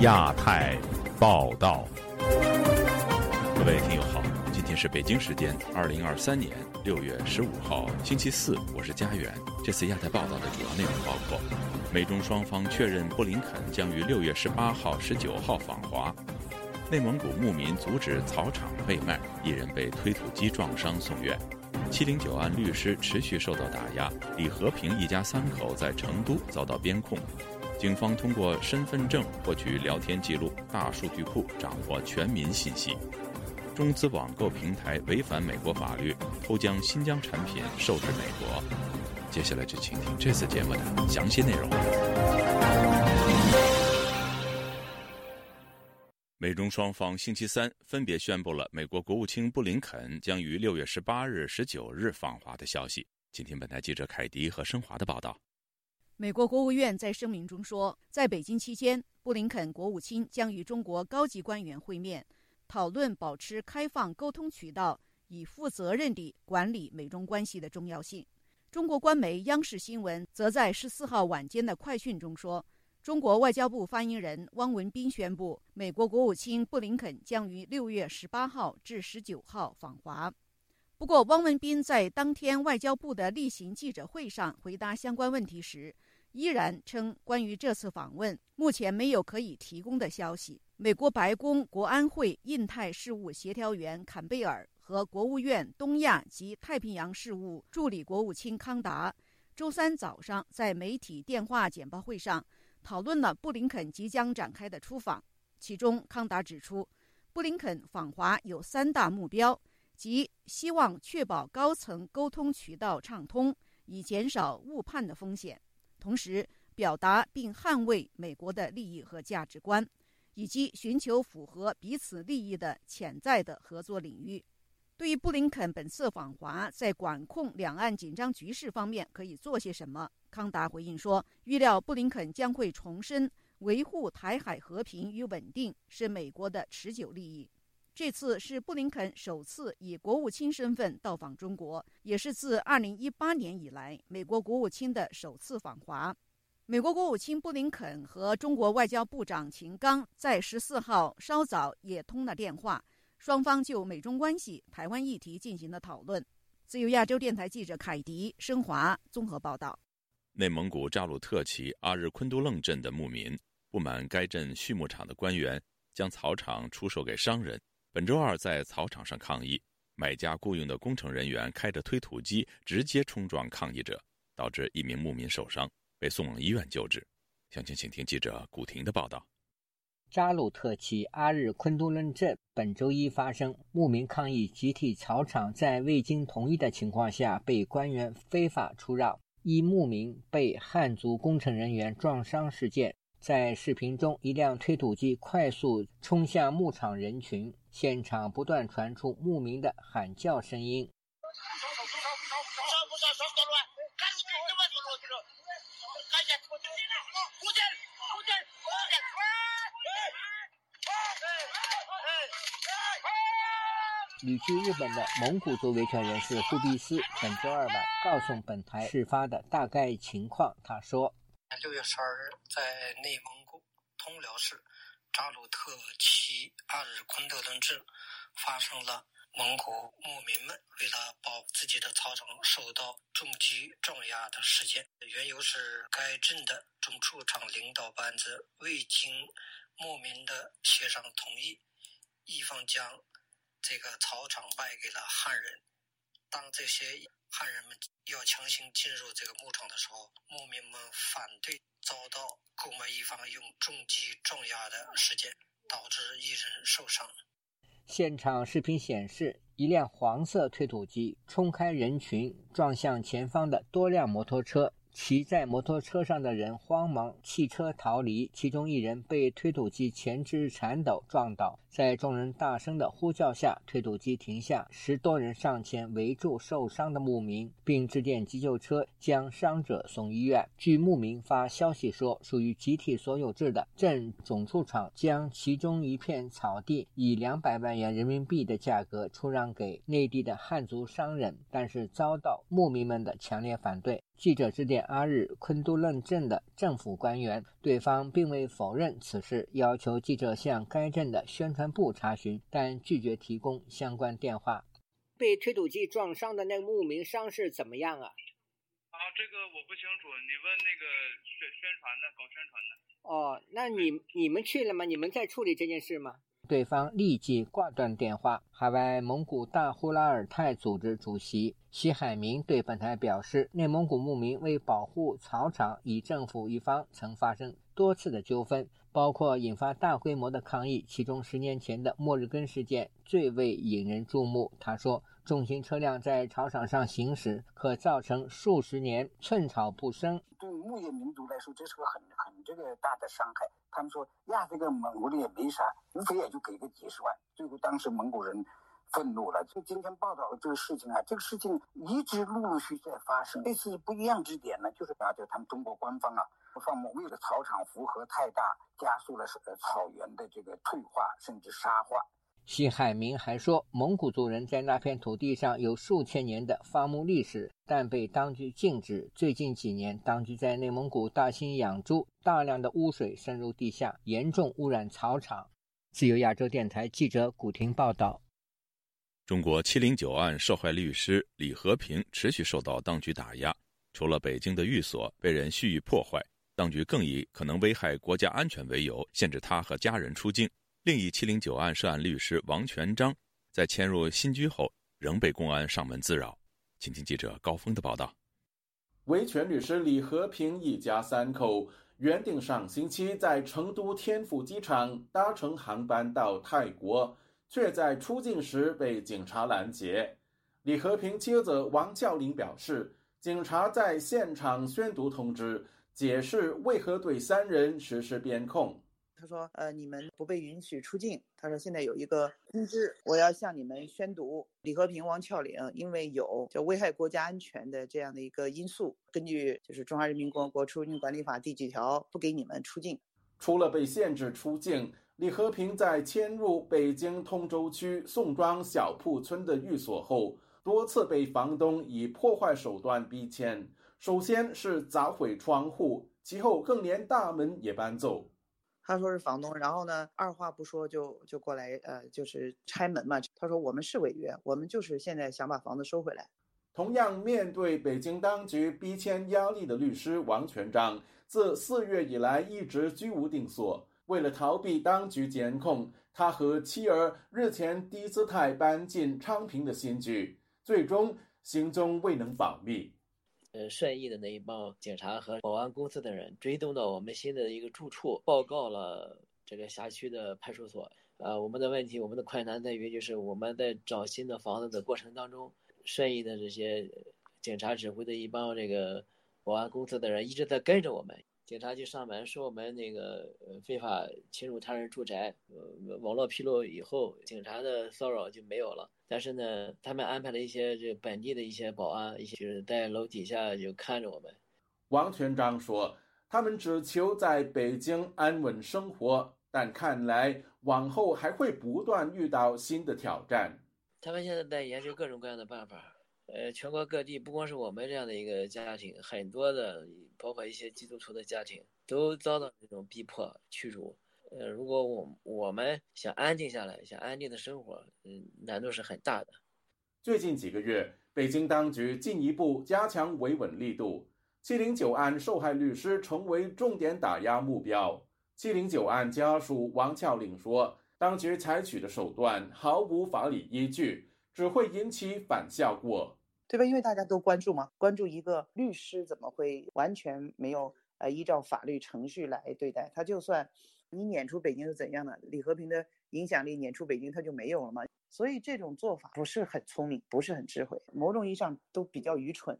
亚太报道，各位听友好，今天是北京时间二零二三年六月十五号星期四，我是佳远。这次亚太报道的主要内容包括：美中双方确认布林肯将于六月十八号、十九号访华；内蒙古牧民阻止草场被卖，一人被推土机撞伤送院；七零九案律师持续受到打压，李和平一家三口在成都遭到边控。警方通过身份证获取聊天记录，大数据库掌握全民信息。中资网购平台违反美国法律，偷将新疆产品售至美国。接下来就请听这次节目的详细内容。美中双方星期三分别宣布了美国国务卿布林肯将于六月十八日、十九日访华的消息。请听本台记者凯迪和升华的报道。美国国务院在声明中说，在北京期间，布林肯国务卿将与中国高级官员会面，讨论保持开放沟通渠道，以负责任地管理美中关系的重要性。中国官媒央视新闻则在十四号晚间的快讯中说，中国外交部发言人汪文斌宣布，美国国务卿布林肯将于六月十八号至十九号访华。不过，汪文斌在当天外交部的例行记者会上回答相关问题时，依然称，关于这次访问，目前没有可以提供的消息。美国白宫国安会印太事务协调员坎贝尔和国务院东亚及太平洋事务助理国务卿康达周三早上在媒体电话简报会上讨论了布林肯即将展开的出访。其中，康达指出，布林肯访华有三大目标，即希望确保高层沟通渠道畅通，以减少误判的风险。同时，表达并捍卫美国的利益和价值观，以及寻求符合彼此利益的潜在的合作领域。对于布林肯本次访华在管控两岸紧张局势方面可以做些什么，康达回应说：“预料布林肯将会重申维护台海和平与稳定是美国的持久利益。”这次是布林肯首次以国务卿身份到访中国，也是自2018年以来美国国务卿的首次访华。美国国务卿布林肯和中国外交部长秦刚在14号稍早也通了电话，双方就美中关系、台湾议题进行了讨论。自由亚洲电台记者凯迪升华综合报道：内蒙古扎鲁特旗阿日昆都楞镇的牧民不满该镇畜牧场的官员将草场出售给商人。本周二在草场上抗议，买家雇佣的工程人员开着推土机直接冲撞抗议者，导致一名牧民受伤，被送往医院救治。详情，请听记者古婷的报道。扎鲁特旗阿日昆都楞镇本周一发生牧民抗议，集体草场在未经同意的情况下被官员非法出让，一牧民被汉族工程人员撞伤事件。在视频中，一辆推土机快速冲向牧场人群，现场不断传出牧民的喊叫声音。旅居日本的蒙古族维权人士富比斯本周二晚告诉本台事发的大概情况。他说。六月十二日，在内蒙古通辽市扎鲁特旗阿日昆德伦镇，发生了蒙古牧民们为了保自己的草场受到重击撞压的事件。缘由是该镇的种畜场领导班子未经牧民的协商同意，一方将这个草场卖给了汉人。当这些汉人们要强行进入这个牧场的时候，牧民们反对，遭到购买一方用重机撞压的事件，导致一人受伤。现场视频显示，一辆黄色推土机冲开人群，撞向前方的多辆摩托车。骑在摩托车上的人慌忙弃车逃离，其中一人被推土机前肢铲斗撞倒。在众人大声的呼叫下，推土机停下，十多人上前围住受伤的牧民，并致电急救车将伤者送医院。据牧民发消息说，属于集体所有制的镇种畜场将其中一片草地以两百万元人民币的价格出让给内地的汉族商人，但是遭到牧民们的强烈反对。记者致电阿日昆都楞镇的政府官员，对方并未否认此事，要求记者向该镇的宣传部查询，但拒绝提供相关电话。被推土机撞伤的那个牧民伤势怎么样啊？啊，这个我不清楚，你问那个宣宣传的，搞宣传的。哦，那你你们去了吗？你们在处理这件事吗？对方立即挂断电话。海外蒙古大呼拉尔泰组织主席西海明对本台表示，内蒙古牧民为保护草场，与政府一方曾发生多次的纠纷，包括引发大规模的抗议。其中，十年前的莫日根事件最为引人注目。他说。重型车辆在草场上行驶，可造成数十年寸草不生。牧业民族来说，这是个很很这个大的伤害。他们说呀，这个蒙古的也没啥，无非也就给个几十万。最后，当时蒙古人愤怒了。就今天报道的这个事情啊，这个事情一直陆陆续续在发生。这次不一样之点呢，就是啊，就他们中国官方啊，放为了草场负荷太大，加速了草原的这个退化甚至沙化。西海明还说，蒙古族人在那片土地上有数千年的伐木历史，但被当局禁止。最近几年，当局在内蒙古大兴养猪，大量的污水渗入地下，严重污染草场。自由亚洲电台记者古婷报道。中国七零九案受害律师李和平持续受到当局打压，除了北京的寓所被人蓄意破坏，当局更以可能危害国家安全为由，限制他和家人出境。另一七零九案涉案律师王全章，在迁入新居后，仍被公安上门滋扰。请听记者高峰的报道。维权律师李和平一家三口原定上星期在成都天府机场搭乘航班到泰国，却在出境时被警察拦截。李和平妻子王俏玲表示，警察在现场宣读通知，解释为何对三人实施边控。他说：“呃，你们不被允许出境。他说现在有一个通知，我要向你们宣读。李和平、王俏玲因为有就危害国家安全的这样的一个因素，根据就是《中华人民共和国出入境管理法》第几条，不给你们出境。除了被限制出境，李和平在迁入北京通州区宋庄小铺村的寓所后，多次被房东以破坏手段逼迁。首先是砸毁窗户，其后更连大门也搬走。”他说是房东，然后呢，二话不说就就过来，呃，就是拆门嘛。他说我们是违约，我们就是现在想把房子收回来。同样面对北京当局逼迁压力的律师王全章，自四月以来一直居无定所。为了逃避当局监控，他和妻儿日前低姿态搬进昌平的新居，最终行踪未能保密。呃，顺义的那一帮警察和保安公司的人追踪到我们新的一个住处，报告了这个辖区的派出所。呃，我们的问题，我们的困难在于，就是我们在找新的房子的过程当中，顺义的这些警察指挥的一帮这个保安公司的人一直在跟着我们。警察就上门说我们那个非法侵入他人住宅，呃，网络披露以后，警察的骚扰就没有了。但是呢，他们安排了一些这本地的一些保安，一些就是在楼底下就看着我们。王全章说，他们只求在北京安稳生活，但看来往后还会不断遇到新的挑战。他们现在在研究各种各样的办法。呃，全国各地不光是我们这样的一个家庭，很多的，包括一些基督徒的家庭，都遭到这种逼迫驱逐。呃，如果我我们想安静下来，想安静的生活，嗯，难度是很大的。最近几个月，北京当局进一步加强维稳力度，七零九案受害律师成为重点打压目标。七零九案家属王俏玲说，当局采取的手段毫无法理依据，只会引起反效果。对吧？因为大家都关注嘛，关注一个律师怎么会完全没有呃依照法律程序来对待他？就算你撵出北京是怎样的？李和平的影响力撵出北京他就没有了吗？所以这种做法不是很聪明，不是很智慧，某种意义上都比较愚蠢。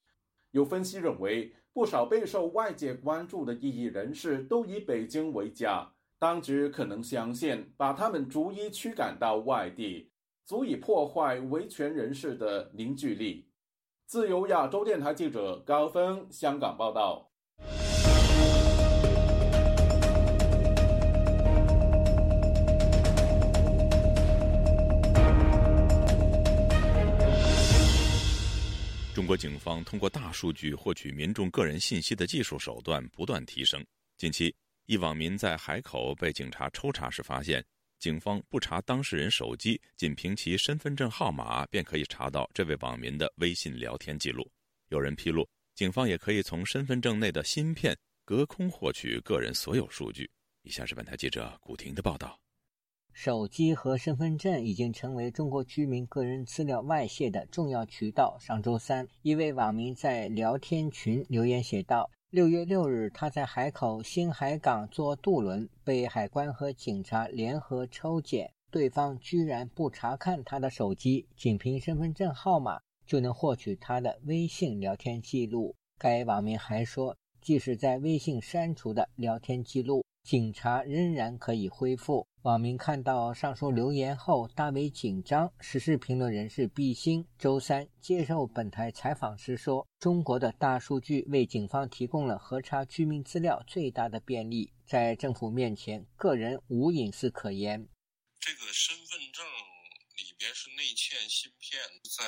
有分析认为，不少备受外界关注的异议人士都以北京为家，当局可能相信把他们逐一驱赶到外地，足以破坏维权人士的凝聚力。自由亚洲电台记者高峰香港报道。国警方通过大数据获取民众个人信息的技术手段不断提升。近期，一网民在海口被警察抽查时发现，警方不查当事人手机，仅凭其身份证号码便可以查到这位网民的微信聊天记录。有人披露，警方也可以从身份证内的芯片隔空获取个人所有数据。以下是本台记者古婷的报道。手机和身份证已经成为中国居民个人资料外泄的重要渠道。上周三，一位网民在聊天群留言写道：“六月六日，他在海口新海港坐渡轮，被海关和警察联合抽检，对方居然不查看他的手机，仅凭身份证号码就能获取他的微信聊天记录。”该网民还说，即使在微信删除的聊天记录，警察仍然可以恢复。网民看到上述留言后大为紧张。时事评论人士毕兴周三接受本台采访时说：“中国的大数据为警方提供了核查居民资料最大的便利，在政府面前，个人无隐私可言。”这个身份证里边是内嵌芯片，在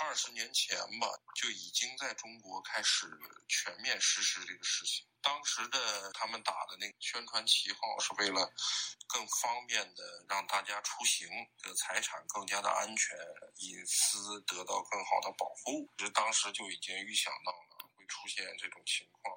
二十年前吧就已经在中国开始全面实施这个事情。当时的他们打的那个宣传旗号是为了更方便的让大家出行，的财产更加的安全，隐私得到更好的保护。其实当时就已经预想到了会出现这种情况。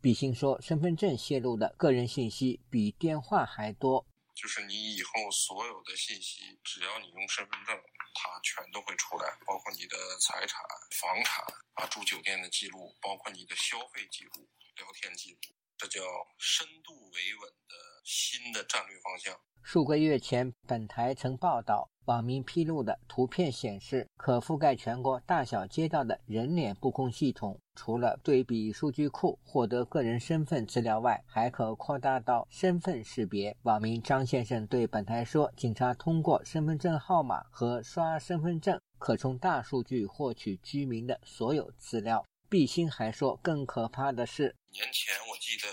比兴说，身份证泄露的个人信息比电话还多。就是你以后所有的信息，只要你用身份证，它全都会出来，包括你的财产、房产啊，住酒店的记录，包括你的消费记录。聊天记录，这叫深度维稳的新的战略方向。数个月前，本台曾报道，网民披露的图片显示，可覆盖全国大小街道的人脸布控系统，除了对比数据库获得个人身份资料外，还可扩大到身份识别。网民张先生对本台说：“警察通过身份证号码和刷身份证，可从大数据获取居民的所有资料。”毕兴还说，更可怕的是，年前我记得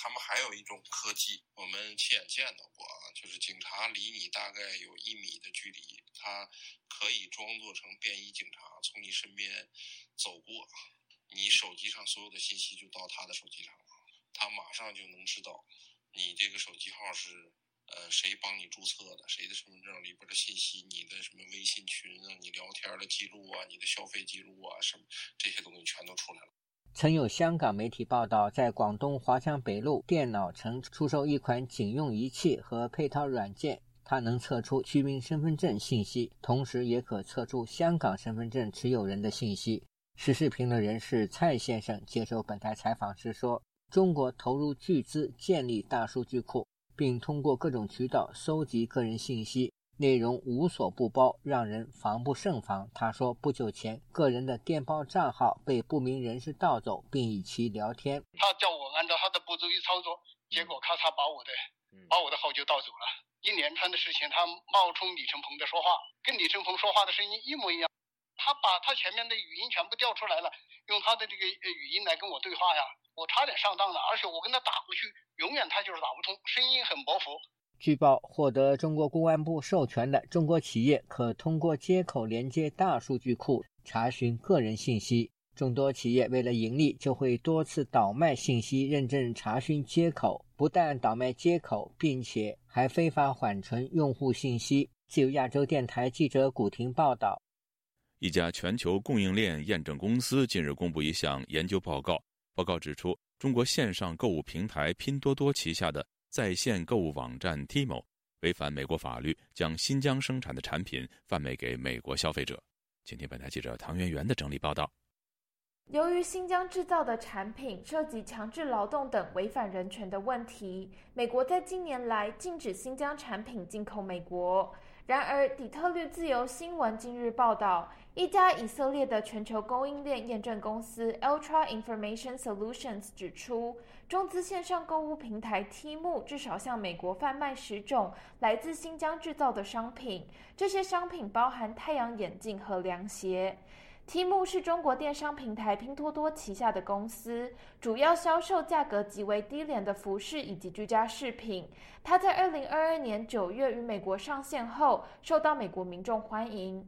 他们还有一种科技，我们亲眼见到过啊，就是警察离你大概有一米的距离，他可以装作成便衣警察从你身边走过，你手机上所有的信息就到他的手机上了，他马上就能知道你这个手机号是。呃，谁帮你注册的？谁的身份证里边的信息？你的什么微信群啊？你聊天的记录啊？你的消费记录啊？什么这些东西全都出来了。曾有香港媒体报道，在广东华强北路电脑城出售一款警用仪器和配套软件，它能测出居民身份证信息，同时也可测出香港身份证持有人的信息。时事评论人士蔡先生接受本台采访时说：“中国投入巨资建立大数据库。”并通过各种渠道搜集个人信息，内容无所不包，让人防不胜防。他说，不久前个人的电报账号被不明人士盗走，并与其聊天。他叫我按照他的步骤一操作，结果咔嚓把我的把我的号就盗走了。一连串的事情，他冒充李承鹏的说话，跟李承鹏说话的声音一模一样。他把他前面的语音全部调出来了，用他的这个语音来跟我对话呀。我差点上当了，而且我跟他打过去，永远他就是打不通，声音很模糊。据报，获得中国公安部授权的中国企业可通过接口连接大数据库查询个人信息。众多企业为了盈利，就会多次倒卖信息认证查询接口，不但倒卖接口，并且还非法缓存用户信息。自由亚洲电台记者古婷报道。一家全球供应链验证公司近日公布一项研究报告。报告指出，中国线上购物平台拼多多旗下的在线购物网站 Timo 违反美国法律，将新疆生产的产品贩卖给美国消费者。请听本台记者唐媛媛的整理报道。由于新疆制造的产品涉及强制劳动等违反人权的问题，美国在近年来禁止新疆产品进口美国。然而，底特律自由新闻今日报道。一家以色列的全球供应链验证公司 Ultra Information Solutions 指出，中资线上购物平台 Temu 至少向美国贩卖十种来自新疆制造的商品，这些商品包含太阳眼镜和凉鞋。Temu 是中国电商平台拼多多旗下的公司，主要销售价格极为低廉的服饰以及居家饰品。它在2022年9月与美国上线后，受到美国民众欢迎。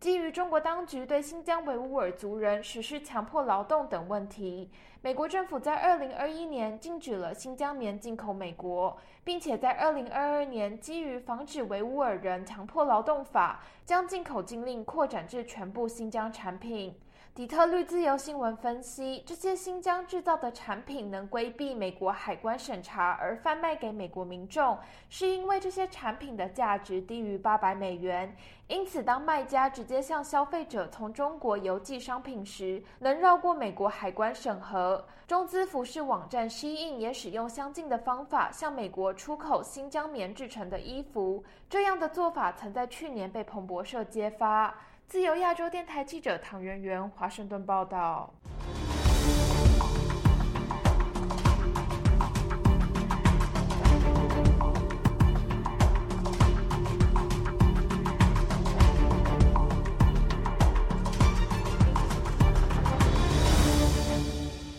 基于中国当局对新疆维吾尔族人实施强迫劳动等问题，美国政府在二零二一年禁止了新疆棉进口美国，并且在二零二二年基于防止维吾尔人强迫劳动法，将进口禁令扩展至全部新疆产品。底特律自由新闻分析，这些新疆制造的产品能规避美国海关审查而贩卖给美国民众，是因为这些产品的价值低于八百美元。因此，当卖家直接向消费者从中国邮寄商品时，能绕过美国海关审核。中资服饰网站 Shein 也使用相近的方法向美国出口新疆棉制成的衣服。这样的做法曾在去年被彭博社揭发。自由亚洲电台记者唐媛媛，华盛顿报道。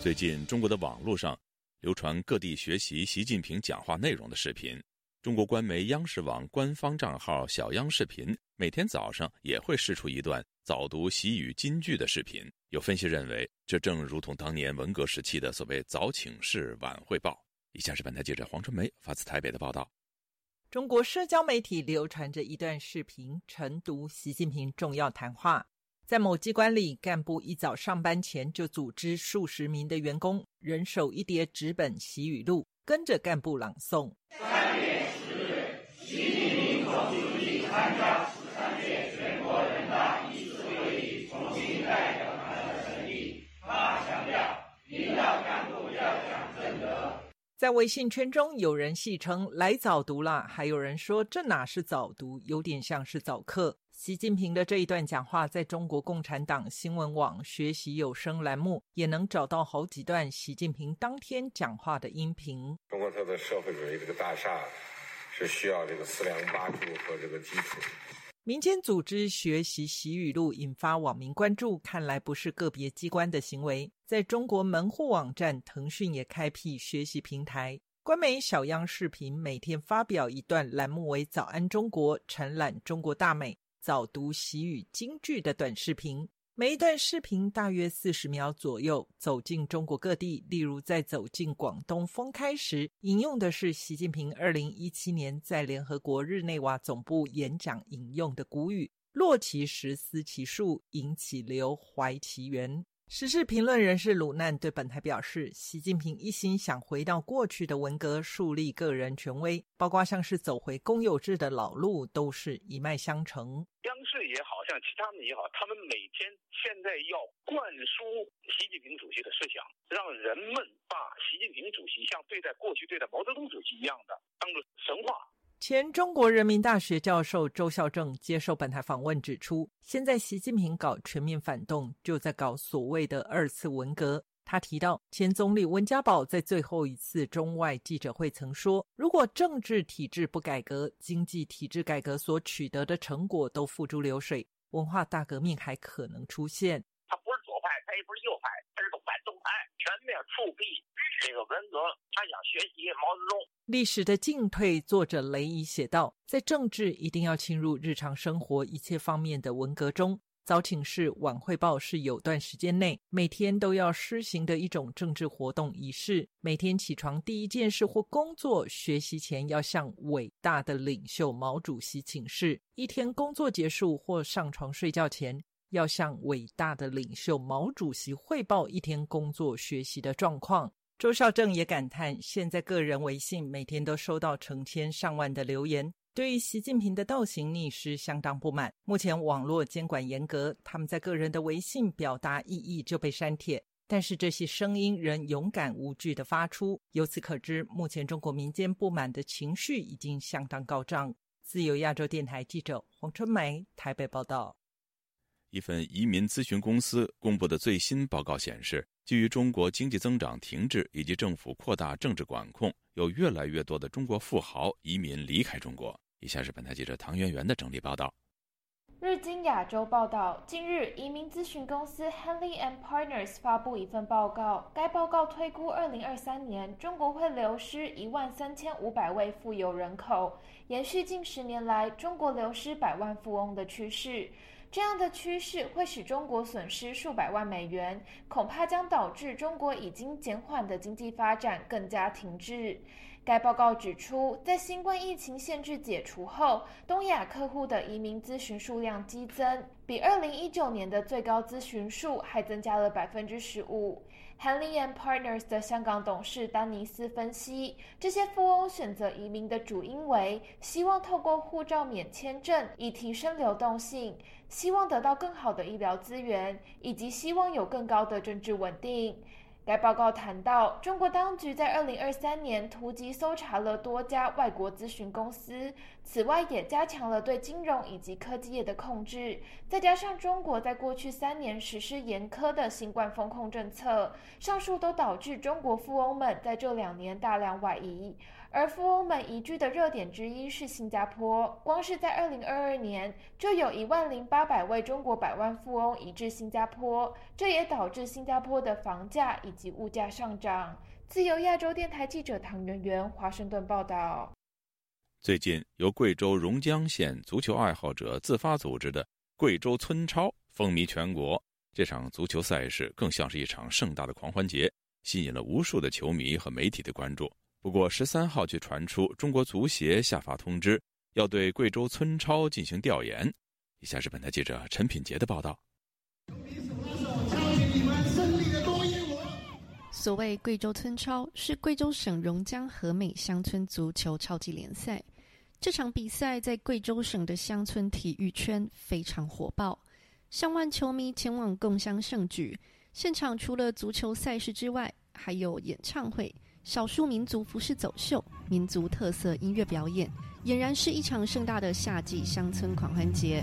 最近，中国的网络上流传各地学习习近平讲话内容的视频。中国官媒央视网官方账号“小央视频”每天早上也会释出一段早读习语金句的视频。有分析认为，这正如同当年文革时期的所谓“早请示晚汇报”。以下是本台记者黄春梅发自台北的报道：中国社交媒体流传着一段视频，晨读习近平重要谈话。在某机关里，干部一早上班前就组织数十名的员工，人手一叠纸本习语录，跟着干部朗诵。习近平总书记参加十三届全国人大一次会议重新代表团的成立。他强调，领导干部要讲正德。在微信圈中，有人戏称“来早读了”，还有人说这哪是早读，有点像是早课。习近平的这一段讲话，在中国共产党新闻网学习有声栏目也能找到好几段习近平当天讲话的音频。中国特色社会主义这个大厦。是需要这个四梁八柱和这个基础。民间组织学习习语录，引发网民关注。看来不是个别机关的行为。在中国门户网站腾讯也开辟学习平台，官媒小央视频每天发表一段栏目为“早安中国”，承揽中国大美早读习语京剧的短视频。每一段视频大约四十秒左右，走进中国各地。例如，在走进广东封开时，引用的是习近平二零一七年在联合国日内瓦总部演讲引用的古语：“落其实，思其树，引其流，怀其源。”时事评论人士鲁难对本台表示，习近平一心想回到过去的文革，树立个人权威，包括像是走回公有制的老路，都是一脉相承。央视也好像其他们也好，他们每天现在要灌输习近平主席的思想，让人们把习近平主席像对待过去对待毛泽东主席一样的当做神话。前中国人民大学教授周孝正接受本台访问指出，现在习近平搞全面反动，就在搞所谓的二次文革。他提到，前总理温家宝在最后一次中外记者会曾说，如果政治体制不改革，经济体制改革所取得的成果都付诸流水，文化大革命还可能出现。他不是左派，他也不是右派，全面复辟。这个文革，他想学习毛泽东。历史的进退，作者雷伊写道：在政治一定要侵入日常生活一切方面的文革中，早请示晚汇报是有段时间内每天都要施行的一种政治活动仪式。每天起床第一件事或工作、学习前要向伟大的领袖毛主席请示；一天工作结束或上床睡觉前，要向伟大的领袖毛主席汇报一天工作学习的状况。周少正也感叹，现在个人微信每天都收到成千上万的留言，对于习近平的倒行逆施相当不满。目前网络监管严格，他们在个人的微信表达异议就被删帖，但是这些声音仍勇敢无惧地发出。由此可知，目前中国民间不满的情绪已经相当高涨。自由亚洲电台记者黄春梅台北报道。一份移民咨询公司公布的最新报告显示。基于中国经济增长停滞以及政府扩大政治管控，有越来越多的中国富豪移民离开中国。以下是本台记者唐媛媛的整理报道。日经亚洲报道，近日，移民咨询公司 Henley and Partners 发布一份报告，该报告推估，二零二三年中国会流失一万三千五百位富有人口，延续近十年来中国流失百万富翁的趋势。这样的趋势会使中国损失数百万美元，恐怕将导致中国已经减缓的经济发展更加停滞。该报告指出，在新冠疫情限制解除后，东亚客户的移民咨询数量激增，比2019年的最高咨询数还增加了百分之十五。Hanley and Partners 的香港董事丹尼斯分析，这些富翁选择移民的主因为希望透过护照免签证以提升流动性，希望得到更好的医疗资源，以及希望有更高的政治稳定。该报告谈到，中国当局在2023年突击搜查了多家外国咨询公司，此外也加强了对金融以及科技业的控制。再加上中国在过去三年实施严苛的新冠风控政策，上述都导致中国富翁们在这两年大量外移。而富翁们移居的热点之一是新加坡，光是在二零二二年，就有一万零八百位中国百万富翁移至新加坡，这也导致新加坡的房价以及物价上涨。自由亚洲电台记者唐媛媛华盛顿报道。最近，由贵州榕江县足球爱好者自发组织的贵州村超风靡全国。这场足球赛事更像是一场盛大的狂欢节，吸引了无数的球迷和媒体的关注。不过，十三号却传出中国足协下发通知，要对贵州村超进行调研。以下是本台记者陈品杰的报道。所谓贵州村超，是贵州省榕江和美乡村足球超级联赛。这场比赛在贵州省的乡村体育圈非常火爆，上万球迷前往共襄盛举。现场除了足球赛事之外，还有演唱会。少数民族服饰走秀、民族特色音乐表演，俨然是一场盛大的夏季乡村狂欢节。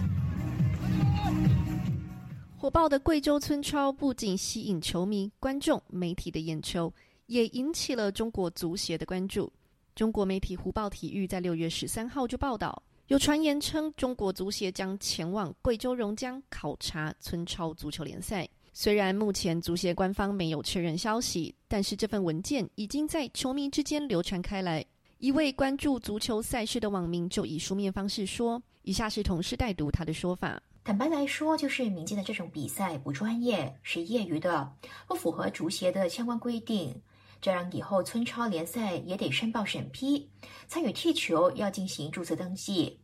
火爆的贵州村超不仅吸引球迷、观众、媒体的眼球，也引起了中国足协的关注。中国媒体《湖报体育》在六月十三号就报道，有传言称中国足协将前往贵州榕江考察村超足球联赛。虽然目前足协官方没有确认消息，但是这份文件已经在球迷之间流传开来。一位关注足球赛事的网民就以书面方式说：“以下是同事代读他的说法。坦白来说，就是民间的这种比赛不专业，是业余的，不符合足协的相关规定。这样以后村超联赛也得申报审批，参与踢球要进行注册登记。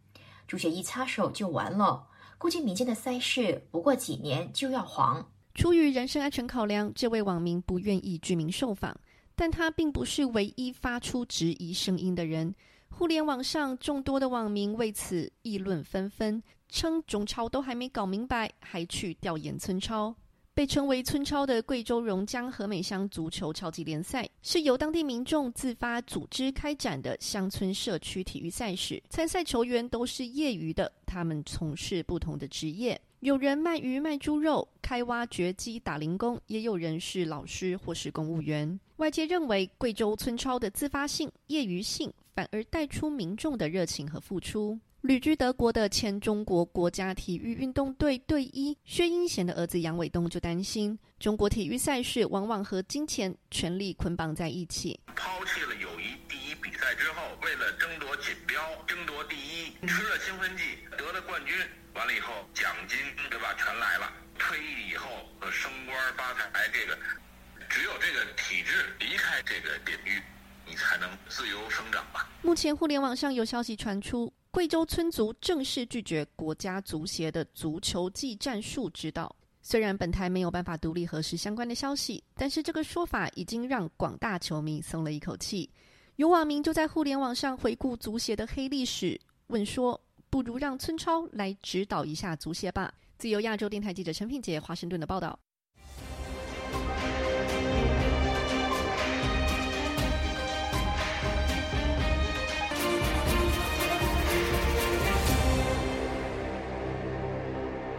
足协一插手就完了，估计民间的赛事不过几年就要黄。”出于人身安全考量，这位网民不愿意居民受访，但他并不是唯一发出质疑声音的人。互联网上众多的网民为此议论纷纷，称中超都还没搞明白，还去调研村超。被称为村超的贵州榕江和美乡足球超级联赛，是由当地民众自发组织开展的乡村社区体育赛事。参赛球员都是业余的，他们从事不同的职业。有人卖鱼卖猪肉，开挖掘机打零工，也有人是老师或是公务员。外界认为，贵州村超的自发性、业余性，反而带出民众的热情和付出。旅居德国的前中国国家体育运动队队医薛英贤的儿子杨伟东就担心，中国体育赛事往往和金钱、权力捆绑在一起。抛弃了友谊第一比赛之后，为了争夺锦标、争夺第一，吃了兴奋剂，得了冠军。完了以后，奖金对吧，全来了。退役以后，升官发财，这个只有这个体制离开这个领域，你才能自由生长吧。目前互联网上有消息传出，贵州村足正式拒绝国家足协的足球技战术指导。虽然本台没有办法独立核实相关的消息，但是这个说法已经让广大球迷松了一口气。有网民就在互联网上回顾足协的黑历史，问说。不如让村超来指导一下足协吧。自由亚洲电台记者陈品杰华盛顿的报道。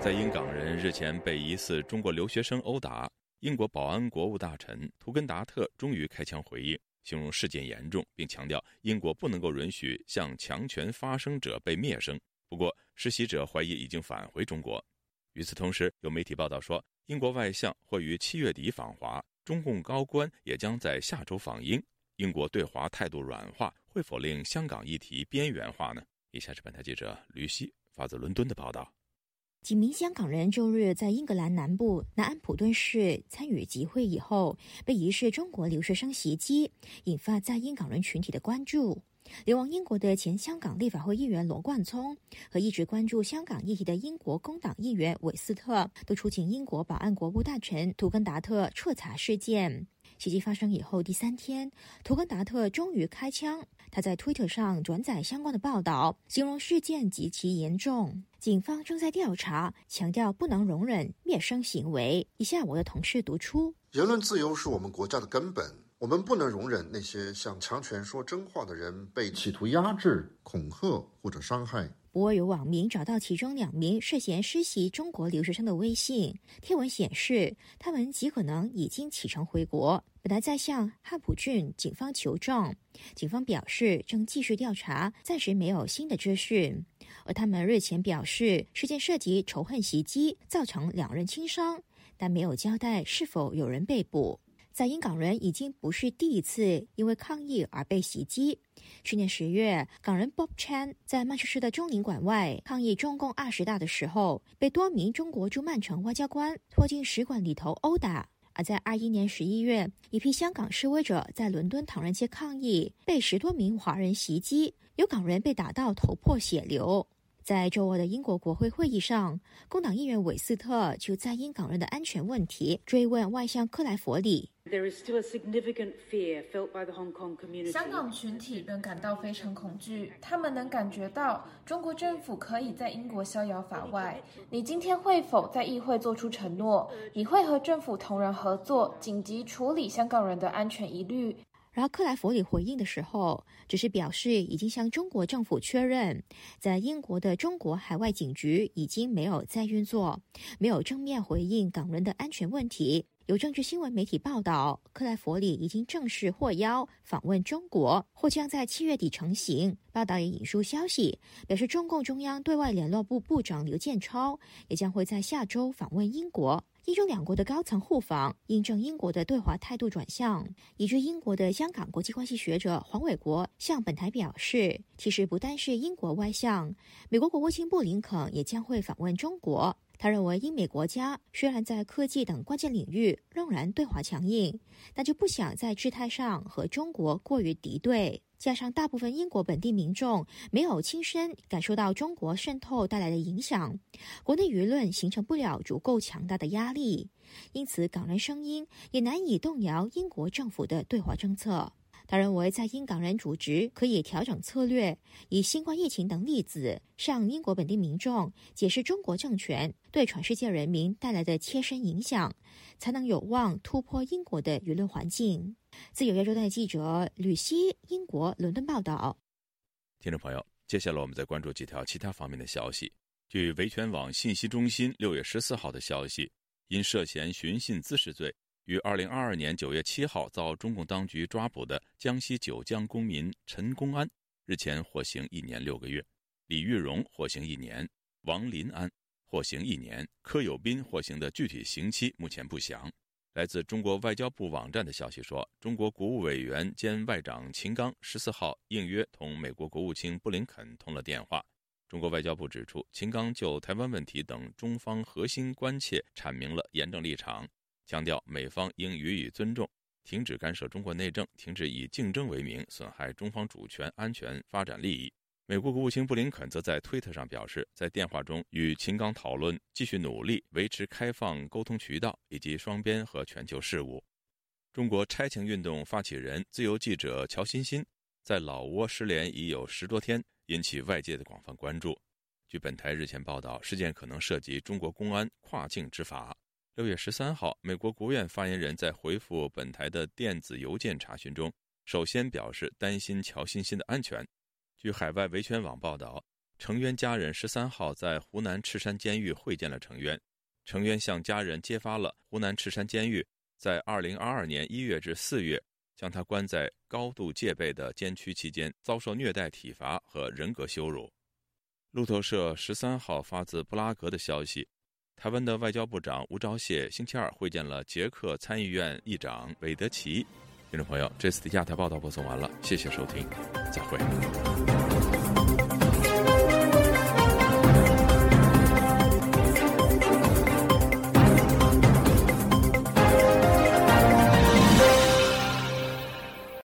在英港人日前被疑似中国留学生殴打，英国保安国务大臣图根达特终于开枪回应。形容事件严重，并强调英国不能够允许向强权发声者被灭声。不过，实习者怀疑已经返回中国。与此同时，有媒体报道说，英国外相会于七月底访华，中共高官也将在下周访英。英国对华态度软化，会否令香港议题边缘化呢？以下是本台记者吕希发自伦敦的报道。几名香港人周日在英格兰南部南安普敦市参与集会以后，被疑似中国留学生袭击，引发在英港人群体的关注。流亡英国的前香港立法会议员罗冠聪和一直关注香港议题的英国工党议员韦斯特，都出请英国保安国务大臣图根达特彻查事件。袭击发生以后第三天，图根达特终于开枪。他在推特上转载相关的报道，形容事件极其严重。警方正在调查，强调不能容忍灭生行为。以下我的同事读出：言论自由是我们国家的根本，我们不能容忍那些向强权说真话的人被企图压制、恐吓或者伤害。不过，有网民找到其中两名涉嫌施袭中国留学生的微信贴文，显示他们极可能已经启程回国。本来在向汉普郡警方求证，警方表示正继续调查，暂时没有新的资讯。而他们日前表示，事件涉及仇恨袭击，造成两人轻伤，但没有交代是否有人被捕。在英港人已经不是第一次因为抗议而被袭击。去年十月，港人 Bob Chan 在曼彻斯特中领馆外抗议中共二十大的时候，被多名中国驻曼城外交官拖进使馆里头殴打。而在二一年十一月，一批香港示威者在伦敦唐人街抗议，被十多名华人袭击，有港人被打到头破血流。在周二的英国国会会议上，工党议员韦斯特就在英港人的安全问题追问外相克莱佛里。香港群体仍感到非常恐惧，他们能感觉到中国政府可以在英国逍遥法外。你今天会否在议会做出承诺？你会和政府同仁合作，紧急处理香港人的安全疑虑？然后克莱弗里回应的时候，只是表示已经向中国政府确认，在英国的中国海外警局已经没有再运作，没有正面回应港人的安全问题。有政治新闻媒体报道，克莱弗里已经正式获邀访问中国，或将在七月底成行。报道也引述消息，表示中共中央对外联络部部长刘建超也将会在下周访问英国。英中两国的高层互访，印证英国的对华态度转向。以至英国的香港国际关系学者黄伟国向本台表示，其实不单是英国外相，美国国务卿布林肯也将会访问中国。他认为，英美国家虽然在科技等关键领域仍然对华强硬，但就不想在姿态上和中国过于敌对。加上大部分英国本地民众没有亲身感受到中国渗透带来的影响，国内舆论形成不了足够强大的压力，因此港人声音也难以动摇英国政府的对华政策。他认为，在英港人主职可以调整策略，以新冠疫情等例子向英国本地民众解释中国政权对全世界人民带来的切身影响，才能有望突破英国的舆论环境。自由亚洲台记者吕希，英国伦敦报道。听众朋友，接下来我们再关注几条其他方面的消息。据维权网信息中心六月十四号的消息，因涉嫌寻衅滋事罪。于二零二二年九月七号遭中共当局抓捕的江西九江公民陈公安，日前获刑一年六个月；李玉荣获刑一年，王林安获刑一年，柯有斌获刑的具体刑期目前不详。来自中国外交部网站的消息说，中国国务委员兼外长秦刚十四号应约同美国国务卿布林肯通了电话。中国外交部指出，秦刚就台湾问题等中方核心关切阐明了严正立场。强调美方应予以尊重，停止干涉中国内政，停止以竞争为名损害中方主权、安全、发展利益。美国国务卿布林肯则在推特上表示，在电话中与秦刚讨论继续努力维持开放沟通渠道以及双边和全球事务。中国拆墙运动发起人、自由记者乔欣欣在老挝失联已有十多天，引起外界的广泛关注。据本台日前报道，事件可能涉及中国公安跨境执法。六月十三号，美国国务院发言人在回复本台的电子邮件查询中，首先表示担心乔欣欣的安全。据海外维权网报道，程渊家人十三号在湖南赤山监狱会见了程渊，程渊向家人揭发了湖南赤山监狱在二零二二年一月至四月将他关在高度戒备的监区期间遭受虐待、体罚和人格羞辱。路透社十三号发自布拉格的消息。台湾的外交部长吴钊燮星期二会见了捷克参议院议长韦德奇。听众朋友，这次的亚太报道播送完了，谢谢收听，再会。